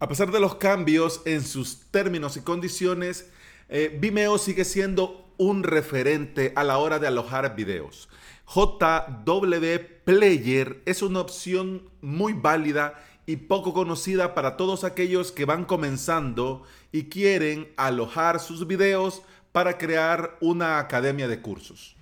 A pesar de los cambios en sus términos y condiciones, eh, Vimeo sigue siendo un referente a la hora de alojar videos. JW Player es una opción muy válida y poco conocida para todos aquellos que van comenzando y quieren alojar sus videos para crear una academia de cursos.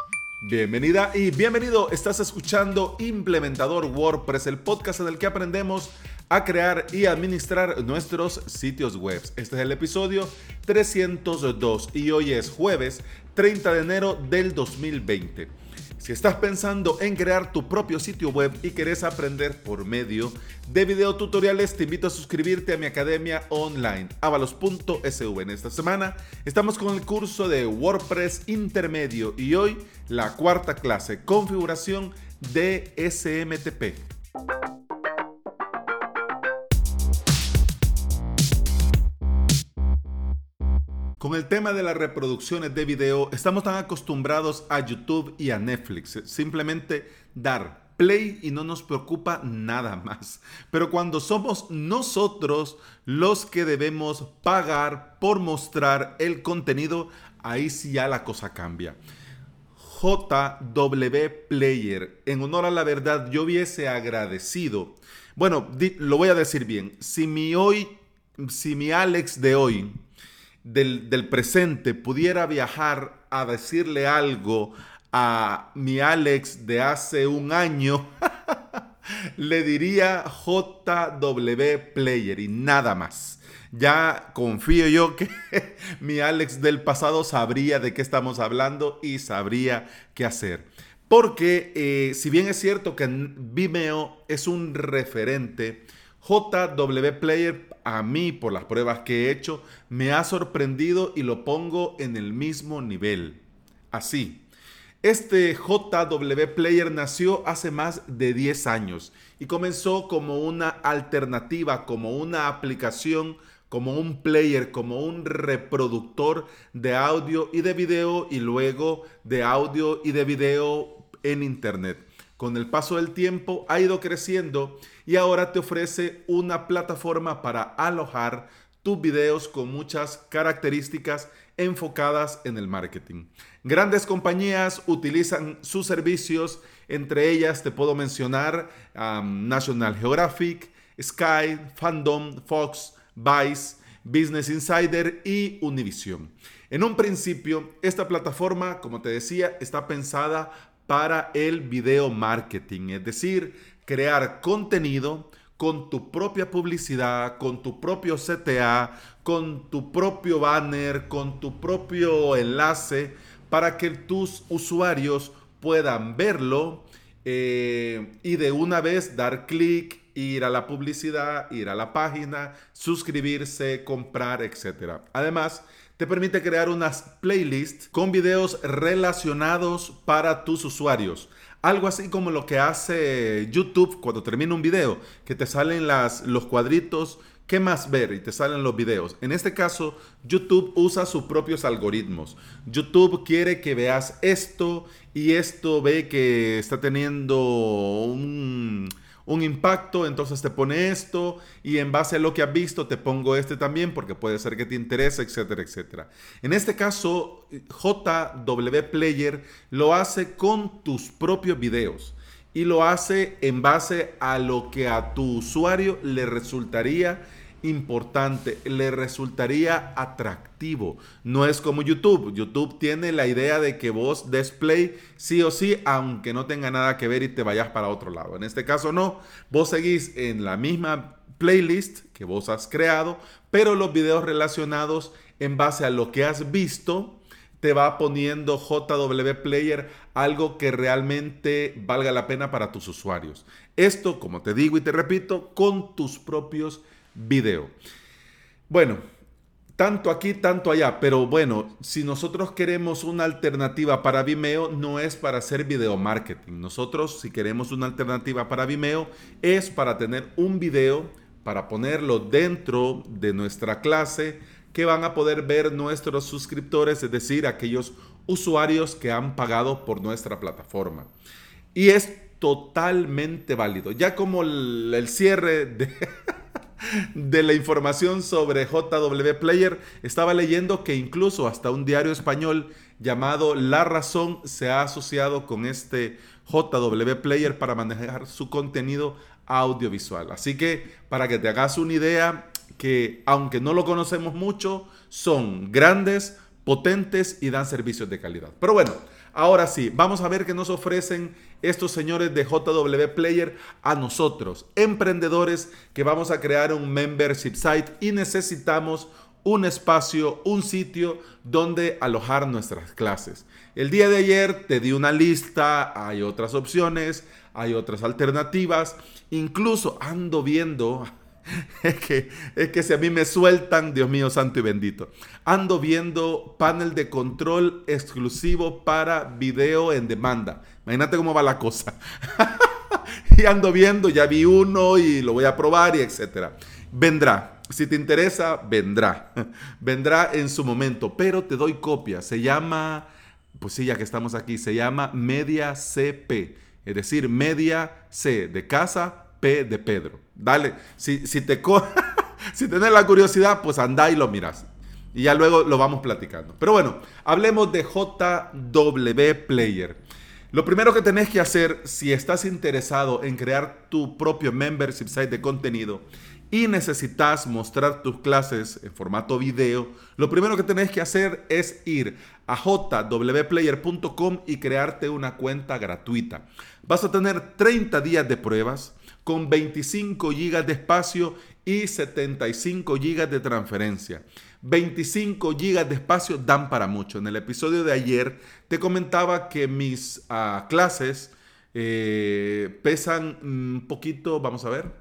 Bienvenida y bienvenido. Estás escuchando Implementador WordPress, el podcast en el que aprendemos a crear y administrar nuestros sitios web. Este es el episodio 302 y hoy es jueves 30 de enero del 2020. Si estás pensando en crear tu propio sitio web y querés aprender por medio de videotutoriales, te invito a suscribirte a mi academia online, avalos.sv. En esta semana estamos con el curso de WordPress intermedio y hoy la cuarta clase, configuración de SMTP. Con el tema de las reproducciones de video, estamos tan acostumbrados a YouTube y a Netflix. Simplemente dar play y no nos preocupa nada más. Pero cuando somos nosotros los que debemos pagar por mostrar el contenido, ahí sí ya la cosa cambia. JW Player, en honor a la verdad, yo hubiese agradecido. Bueno, lo voy a decir bien. Si mi hoy, si mi Alex de hoy del, presente pudiera viajar a decirle algo a mi Alex de hace un año, le diría JW Player y nada más. Ya confío yo que mi Alex del pasado sabría de qué estamos hablando y sabría qué hacer. Porque eh, si bien es cierto que Vimeo es un referente, JW Player a mí, por las pruebas que he hecho, me ha sorprendido y lo pongo en el mismo nivel. Así. Este JW Player nació hace más de 10 años y comenzó como una alternativa, como una aplicación, como un player, como un reproductor de audio y de video y luego de audio y de video en Internet con el paso del tiempo ha ido creciendo y ahora te ofrece una plataforma para alojar tus videos con muchas características enfocadas en el marketing. Grandes compañías utilizan sus servicios, entre ellas te puedo mencionar National Geographic, Sky, Fandom, Fox, Vice, Business Insider y Univision. En un principio, esta plataforma, como te decía, está pensada para el video marketing, es decir, crear contenido con tu propia publicidad, con tu propio CTA, con tu propio banner, con tu propio enlace, para que tus usuarios puedan verlo eh, y de una vez dar clic, ir a la publicidad, ir a la página, suscribirse, comprar, etc. Además, te permite crear unas playlists con videos relacionados para tus usuarios. Algo así como lo que hace YouTube cuando termina un video, que te salen las, los cuadritos, ¿qué más ver? Y te salen los videos. En este caso, YouTube usa sus propios algoritmos. YouTube quiere que veas esto y esto ve que está teniendo un un impacto, entonces te pone esto y en base a lo que has visto te pongo este también porque puede ser que te interese, etcétera, etcétera. En este caso, JW Player lo hace con tus propios videos y lo hace en base a lo que a tu usuario le resultaría importante, le resultaría atractivo. No es como YouTube. YouTube tiene la idea de que vos display sí o sí, aunque no tenga nada que ver y te vayas para otro lado. En este caso no, vos seguís en la misma playlist que vos has creado, pero los videos relacionados en base a lo que has visto, te va poniendo JW Player algo que realmente valga la pena para tus usuarios. Esto, como te digo y te repito, con tus propios video. Bueno, tanto aquí, tanto allá, pero bueno, si nosotros queremos una alternativa para Vimeo, no es para hacer video marketing. Nosotros, si queremos una alternativa para Vimeo, es para tener un video, para ponerlo dentro de nuestra clase, que van a poder ver nuestros suscriptores, es decir, aquellos usuarios que han pagado por nuestra plataforma. Y es totalmente válido. Ya como el, el cierre de... de la información sobre JW Player, estaba leyendo que incluso hasta un diario español llamado La Razón se ha asociado con este JW Player para manejar su contenido audiovisual. Así que para que te hagas una idea, que aunque no lo conocemos mucho, son grandes, potentes y dan servicios de calidad. Pero bueno, ahora sí, vamos a ver qué nos ofrecen estos señores de JW Player a nosotros, emprendedores que vamos a crear un membership site y necesitamos un espacio, un sitio donde alojar nuestras clases. El día de ayer te di una lista, hay otras opciones, hay otras alternativas, incluso ando viendo, es que, es que si a mí me sueltan, Dios mío santo y bendito, ando viendo panel de control exclusivo para video en demanda. Imagínate cómo va la cosa. y ando viendo, ya vi uno y lo voy a probar y etcétera. Vendrá. Si te interesa, vendrá. vendrá en su momento, pero te doy copia. Se llama, pues sí, ya que estamos aquí, se llama Media CP. Es decir, Media C de casa, P de Pedro. Dale, si, si te si tienes la curiosidad, pues anda y lo miras. Y ya luego lo vamos platicando. Pero bueno, hablemos de JW Player. Lo primero que tenés que hacer si estás interesado en crear tu propio membership site de contenido y necesitas mostrar tus clases en formato video, lo primero que tenés que hacer es ir a jwplayer.com y crearte una cuenta gratuita. Vas a tener 30 días de pruebas con 25 GB de espacio y 75 GB de transferencia. 25 GB de espacio dan para mucho. En el episodio de ayer te comentaba que mis ah, clases eh, pesan un poquito, vamos a ver,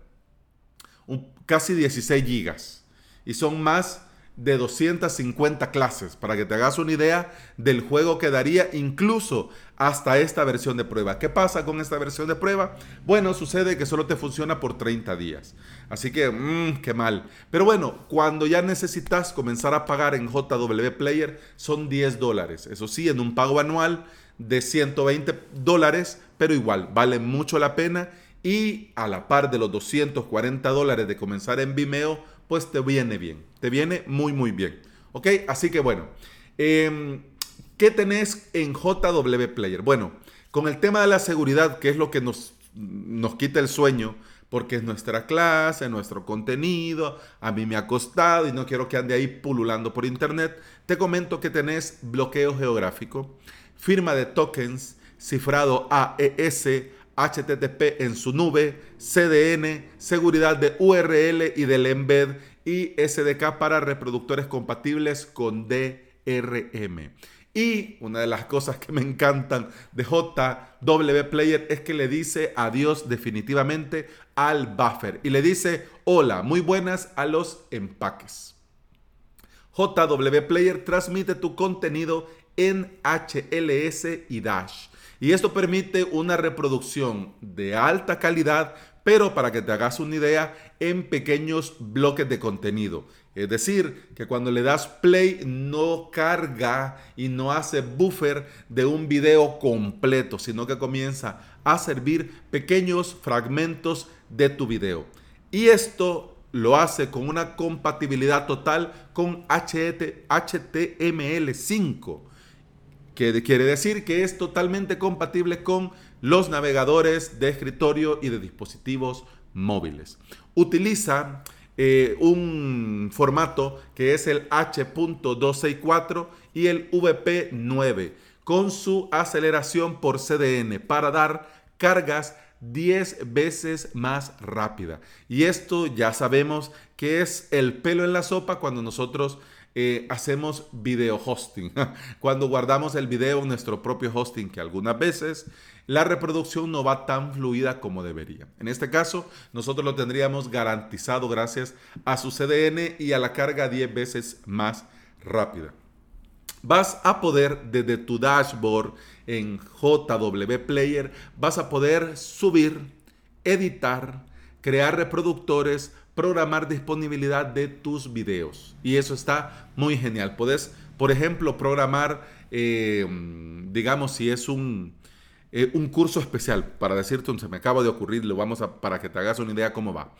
casi 16 gigas y son más de 250 clases para que te hagas una idea del juego que daría incluso hasta esta versión de prueba. ¿Qué pasa con esta versión de prueba? Bueno, sucede que solo te funciona por 30 días. Así que, mmm, qué mal. Pero bueno, cuando ya necesitas comenzar a pagar en JW Player son 10 dólares. Eso sí, en un pago anual de 120 dólares, pero igual, vale mucho la pena y a la par de los 240 dólares de comenzar en Vimeo, pues te viene bien, te viene muy muy bien. ¿Ok? Así que bueno, em, ¿qué tenés en JW Player? Bueno, con el tema de la seguridad, que es lo que nos, nos quita el sueño, porque es nuestra clase, nuestro contenido, a mí me ha costado y no quiero que ande ahí pululando por internet, te comento que tenés bloqueo geográfico, firma de tokens, cifrado AES, HTTP en su nube, CDN, seguridad de URL y del embed y SDK para reproductores compatibles con DRM. Y una de las cosas que me encantan de JW Player es que le dice adiós definitivamente al buffer y le dice hola, muy buenas a los empaques. JW Player transmite tu contenido en HLS y Dash y esto permite una reproducción de alta calidad, pero para que te hagas una idea, en pequeños bloques de contenido. Es decir, que cuando le das play no carga y no hace buffer de un video completo, sino que comienza a servir pequeños fragmentos de tu video. Y esto lo hace con una compatibilidad total con HTML5 que quiere decir que es totalmente compatible con los navegadores de escritorio y de dispositivos móviles. Utiliza eh, un formato que es el H.264 y el VP9 con su aceleración por CDN para dar cargas 10 veces más rápida. Y esto ya sabemos que es el pelo en la sopa cuando nosotros eh, hacemos video hosting. Cuando guardamos el video en nuestro propio hosting, que algunas veces la reproducción no va tan fluida como debería. En este caso, nosotros lo tendríamos garantizado gracias a su CDN y a la carga 10 veces más rápida. Vas a poder desde tu dashboard en JW Player, vas a poder subir, editar, crear reproductores, programar disponibilidad de tus videos. Y eso está muy genial. Puedes, por ejemplo, programar, eh, digamos, si es un, eh, un curso especial, para decirte, se me acaba de ocurrir, lo vamos a, para que te hagas una idea cómo va.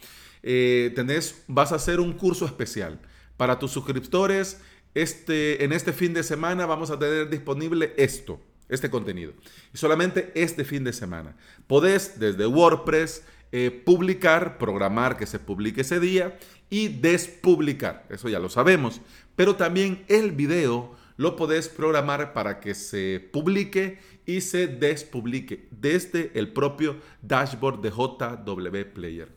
eh, tenés, vas a hacer un curso especial para tus suscriptores. Este, en este fin de semana vamos a tener disponible esto, este contenido. Y solamente este fin de semana. Podés desde WordPress eh, publicar, programar que se publique ese día y despublicar. Eso ya lo sabemos. Pero también el video lo podés programar para que se publique y se despublique desde el propio dashboard de JW Player.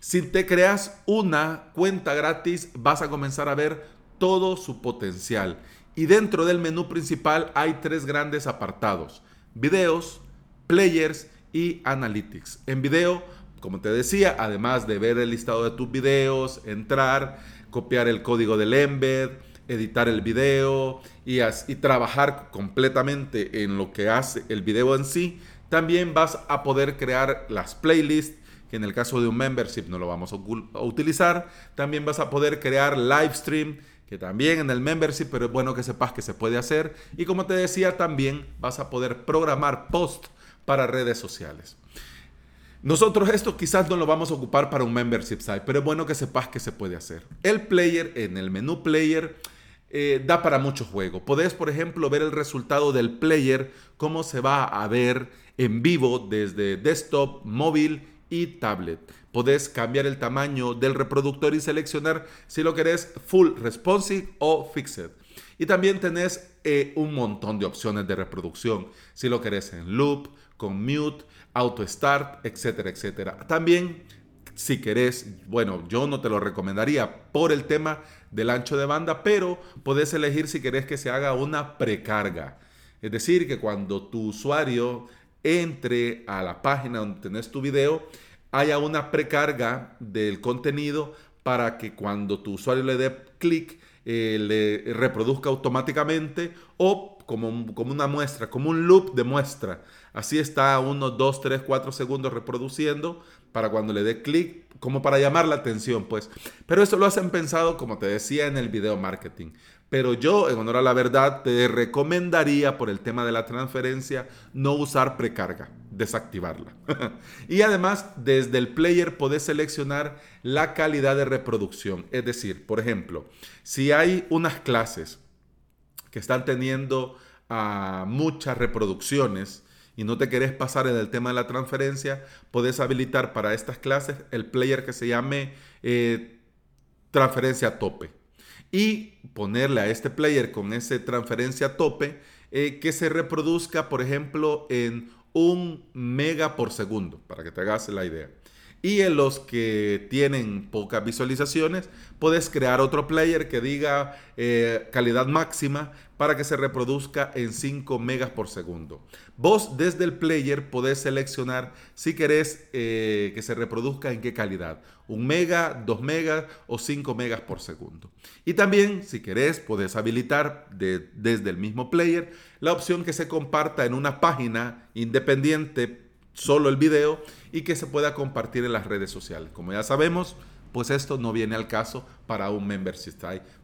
Si te creas una cuenta gratis, vas a comenzar a ver todo su potencial. Y dentro del menú principal hay tres grandes apartados. Videos, players y analytics. En video, como te decía, además de ver el listado de tus videos, entrar, copiar el código del embed, editar el video y, y, trabajar completamente en lo que hace el video en sí, también vas a poder crear las playlists, que en el caso de un membership no lo vamos a, utilizar. También vas a poder crear live stream, que también en el membership, pero es bueno que sepas que se puede hacer. Y como te decía, también vas a poder programar post para redes sociales. Nosotros esto quizás no lo vamos a ocupar para un membership site, pero es bueno que sepas que se puede hacer. El player en el menú player eh, da para mucho juego. Podés, por ejemplo, ver el resultado del player, cómo se va a ver en vivo desde desktop, móvil y tablet. Podés cambiar el tamaño del reproductor y seleccionar si lo querés full responsive o fixed. Y también tenés eh, un montón de opciones de reproducción. Si lo querés en loop, con mute, auto start, etcétera, etcétera. También si querés, bueno, yo no te lo recomendaría por el tema del ancho de banda, pero podés elegir si querés que se haga una precarga. Es decir, que cuando tu usuario entre a la página donde tenés tu video, haya una precarga del contenido para que cuando tu usuario le dé clic, eh, le reproduzca automáticamente o como, como una muestra, como un loop de muestra. Así está unos 2, 3, 4 segundos reproduciendo para cuando le dé clic, como para llamar la atención, pues. Pero eso lo hacen pensado, como te decía, en el video marketing. Pero yo, en honor a la verdad, te recomendaría por el tema de la transferencia no usar precarga, desactivarla. y además, desde el player podés seleccionar la calidad de reproducción. Es decir, por ejemplo, si hay unas clases que están teniendo ah, muchas reproducciones, y no te querés pasar en el tema de la transferencia, podés habilitar para estas clases el player que se llame eh, transferencia tope. Y ponerle a este player con ese transferencia tope eh, que se reproduzca, por ejemplo, en un mega por segundo, para que te hagas la idea. Y en los que tienen pocas visualizaciones, puedes crear otro player que diga eh, calidad máxima para que se reproduzca en 5 megas por segundo. Vos desde el player podés seleccionar si querés eh, que se reproduzca en qué calidad. 1 mega, 2 megas o 5 megas por segundo. Y también si querés podés habilitar desde el mismo player la opción que se comparta en una página independiente solo el video y que se pueda compartir en las redes sociales. Como ya sabemos, pues esto no viene al caso para un membership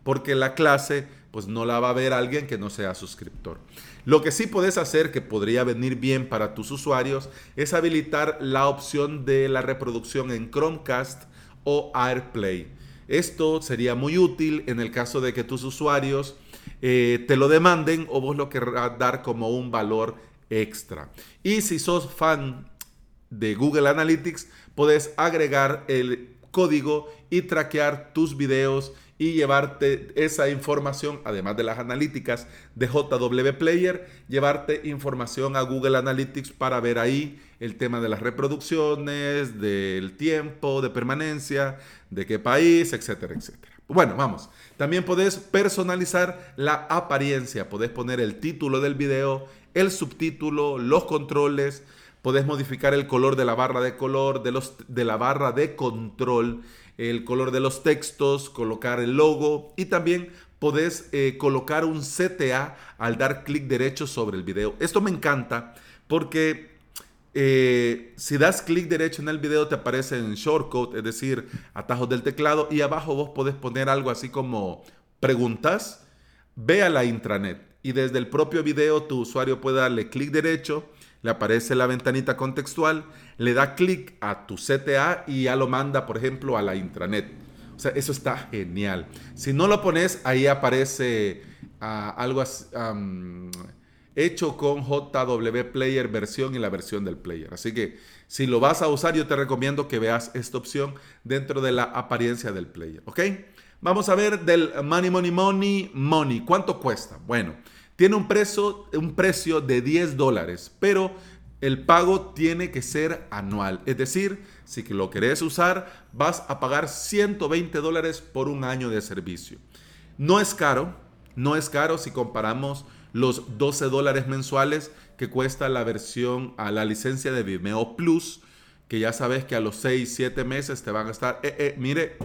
porque la clase pues no la va a ver alguien que no sea suscriptor. Lo que sí puedes hacer, que podría venir bien para tus usuarios, es habilitar la opción de la reproducción en Chromecast o AirPlay. Esto sería muy útil en el caso de que tus usuarios eh, te lo demanden o vos lo querrás dar como un valor extra. Y si sos fan de Google Analytics, puedes agregar el código y traquear tus videos y llevarte esa información, además de las analíticas de JW Player, llevarte información a Google Analytics para ver ahí el tema de las reproducciones, del tiempo de permanencia, de qué país, etcétera, etcétera. Bueno, vamos. También puedes personalizar la apariencia, puedes poner el título del video, el subtítulo, los controles, Podés modificar el color de la barra de color, de, los, de la barra de control, el color de los textos, colocar el logo y también podés eh, colocar un CTA al dar clic derecho sobre el video. Esto me encanta porque eh, si das clic derecho en el video te aparece en shortcut, es decir, atajos del teclado y abajo vos podés poner algo así como preguntas. Ve a la intranet y desde el propio video tu usuario puede darle clic derecho le aparece la ventanita contextual, le da clic a tu CTA y ya lo manda, por ejemplo, a la intranet. O sea, eso está genial. Si no lo pones, ahí aparece ah, algo así, hecho con JW Player versión y la versión del player. Así que si lo vas a usar, yo te recomiendo que veas esta opción dentro de la apariencia del player. ¿Ok? Vamos a ver del Money, Money, Money, Money. ¿Cuánto cuesta? Bueno, tiene un precio, de 10 dólares, pero el pago tiene que ser anual. Es decir, si lo querés usar, vas a pagar 120 dólares por un año de servicio. No es caro, no es caro si comparamos los 12 dólares mensuales que cuesta la versión a la licencia de Vimeo Plus, que ya sabes que a los 6, 7 meses te van a estar, eh, eh, mire,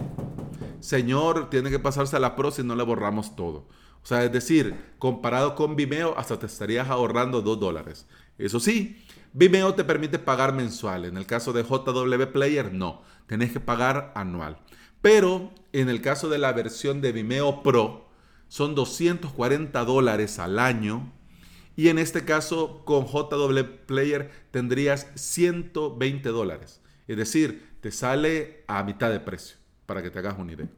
señor, tiene que pasarse a la Pro si no le borramos todo. O sea, es decir, comparado con Vimeo, hasta te estarías ahorrando 2 dólares. Eso sí, Vimeo te permite pagar mensual. En el caso de JW Player, no. Tenés que pagar anual. Pero en el caso de la versión de Vimeo Pro, son 240 dólares al año. Y en este caso, con JW Player tendrías 120 dólares. Es decir, te sale a mitad de precio, para que te hagas una idea.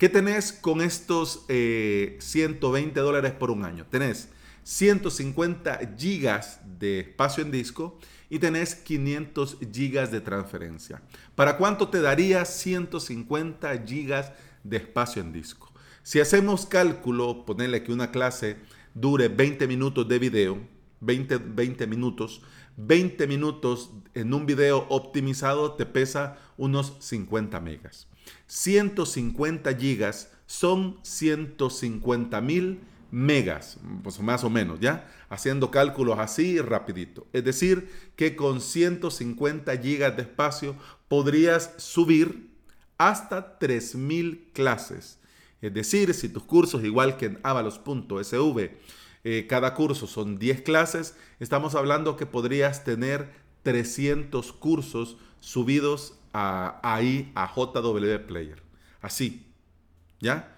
¿Qué tenés con estos 120 eh, dólares por un año? Tenés 150 gigas de espacio en disco y tenés 500 gigas de transferencia. ¿Para cuánto te daría 150 gigas de espacio en disco? Si hacemos cálculo, ponerle que una clase dure 20 minutos de video, 20, 20 minutos, 20 minutos en un video optimizado te pesa unos 50 megas. 150 gigas son 150 mil megas, pues más o menos, ¿ya? Haciendo cálculos así rapidito. Es decir, que con 150 gigas de espacio podrías subir hasta 3000 clases es decir, si tus cursos, igual que en avalos.sv, eh, cada curso son 10 clases, estamos hablando que podrías tener 300 cursos subidos a, ahí a JW Player. Así, ¿ya?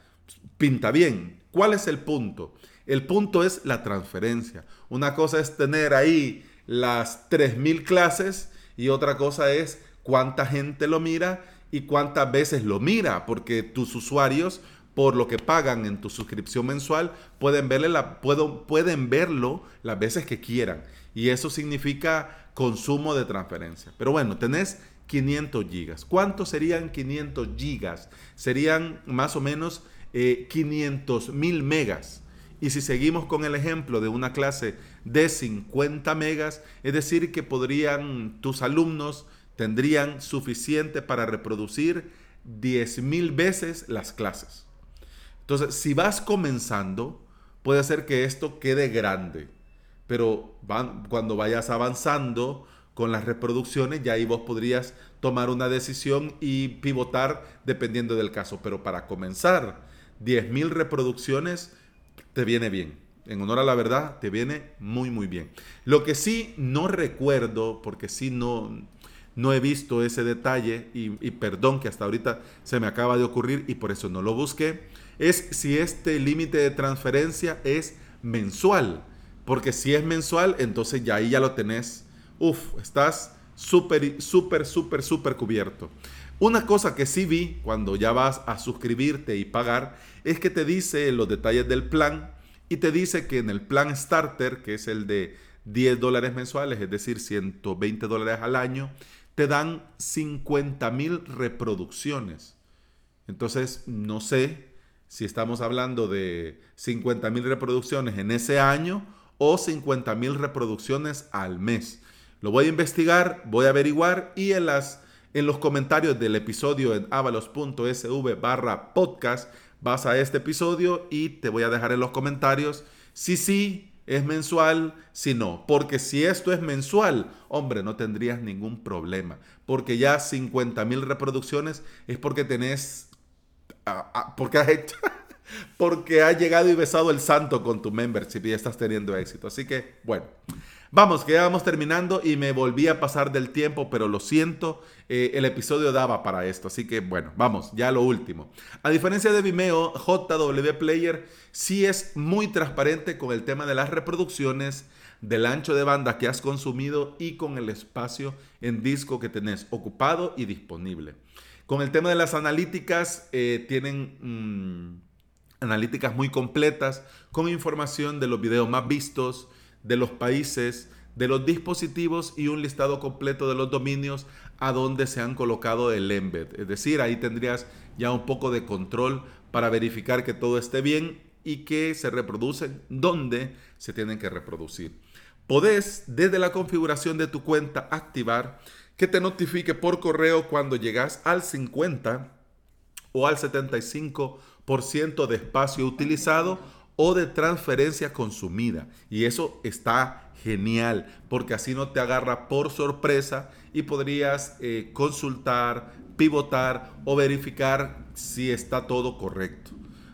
Pinta bien. ¿Cuál es el punto? El punto es la transferencia. Una cosa es tener ahí las 3.000 clases y otra cosa es cuánta gente lo mira y cuántas veces lo mira, porque tus usuarios por lo que pagan en tu suscripción mensual, pueden, verle la, pueden verlo las veces que quieran. Y eso significa consumo de transferencia. Pero bueno, tenés 500 gigas. ¿Cuántos serían 500 gigas? Serían más o menos 500 eh, mil megas. Y si seguimos con el ejemplo de una clase de 50 megas, es decir, que podrían, tus alumnos tendrían suficiente para reproducir 10 mil veces las clases. Entonces, si vas comenzando, puede ser que esto quede grande, pero cuando vayas avanzando con las reproducciones, ya ahí vos podrías tomar una decisión y pivotar dependiendo del caso. Pero para comenzar, 10.000 reproducciones te viene bien. En honor a la verdad, te viene muy, muy bien. Lo que sí no recuerdo, porque sí no, no he visto ese detalle, y, y perdón que hasta ahorita se me acaba de ocurrir y por eso no lo busqué, es si este límite de transferencia es mensual. Porque si es mensual, entonces ya ahí ya lo tenés. Uf, estás súper, súper, súper, súper cubierto. Una cosa que sí vi cuando ya vas a suscribirte y pagar es que te dice los detalles del plan y te dice que en el plan starter, que es el de 10 dólares mensuales, es decir, 120 dólares al año, te dan 50 mil reproducciones. Entonces, no sé si estamos hablando de 50 mil reproducciones en ese año o 50 mil reproducciones al mes. Lo voy a investigar, voy a averiguar y en, las, en los comentarios del episodio en avalos.sv barra podcast vas a este episodio y te voy a dejar en los comentarios si sí es mensual, si no. Porque si esto es mensual, hombre, no tendrías ningún problema. Porque ya 50 mil reproducciones es porque tenés porque has hecho, porque has llegado y besado el santo con tu membership y estás teniendo éxito. Así que, bueno, vamos, que ya vamos terminando y me volví a pasar del tiempo, pero lo siento, eh, el episodio daba para esto. Así que, bueno, vamos, ya lo último. A diferencia de Vimeo, JW Player sí es muy transparente con el tema de las reproducciones, del ancho de banda que has consumido y con el espacio en disco que tenés ocupado y disponible. Con el tema de las analíticas, eh, tienen mm, analíticas muy completas con información de los videos más vistos, de los países, de los dispositivos y un listado completo de los dominios a donde se han colocado el embed. Es decir, ahí tendrías ya un poco de control para verificar que todo esté bien y que se reproducen donde se tienen que reproducir. Podés desde la configuración de tu cuenta activar que te notifique por correo cuando llegas al 50 o al 75% de espacio utilizado o de transferencia consumida. Y eso está genial, porque así no te agarra por sorpresa y podrías eh, consultar, pivotar o verificar si está todo correcto.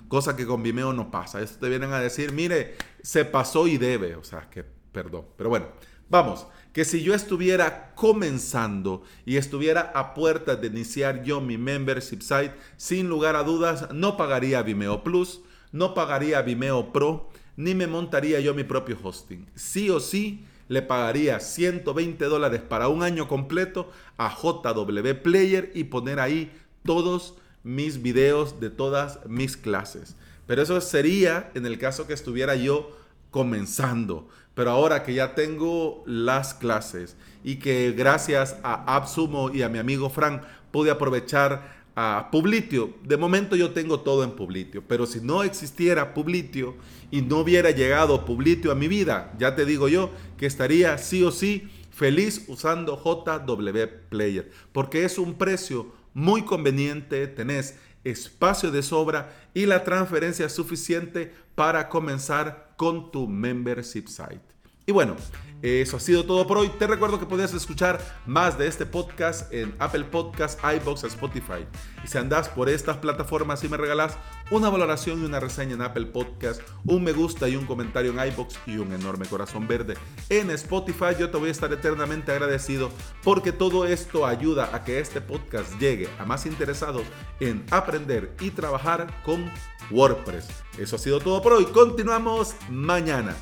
Cosa que con Vimeo no pasa. Esto te vienen a decir, mire, se pasó y debe. O sea, que perdón. Pero bueno, vamos. Que si yo estuviera comenzando y estuviera a puertas de iniciar yo mi membership site, sin lugar a dudas, no pagaría Vimeo Plus, no pagaría Vimeo Pro, ni me montaría yo mi propio hosting. Sí o sí, le pagaría 120 dólares para un año completo a JW Player y poner ahí todos mis videos de todas mis clases. Pero eso sería en el caso que estuviera yo comenzando. Pero ahora que ya tengo las clases y que gracias a AppSumo y a mi amigo Frank pude aprovechar a Publitio. De momento yo tengo todo en Publitio, pero si no existiera Publitio y no hubiera llegado Publitio a mi vida, ya te digo yo que estaría sí o sí feliz usando JW Player, porque es un precio muy conveniente, tenés espacio de sobra y la transferencia suficiente para comenzar con tu membership site. Y bueno, eso ha sido todo por hoy. Te recuerdo que puedes escuchar más de este podcast en Apple Podcasts, iBox, Spotify. Y si andas por estas plataformas y me regalas una valoración y una reseña en Apple Podcasts, un me gusta y un comentario en iBox y un enorme corazón verde en Spotify, yo te voy a estar eternamente agradecido porque todo esto ayuda a que este podcast llegue a más interesados en aprender y trabajar con WordPress. Eso ha sido todo por hoy. Continuamos mañana.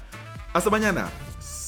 Hasta mañana.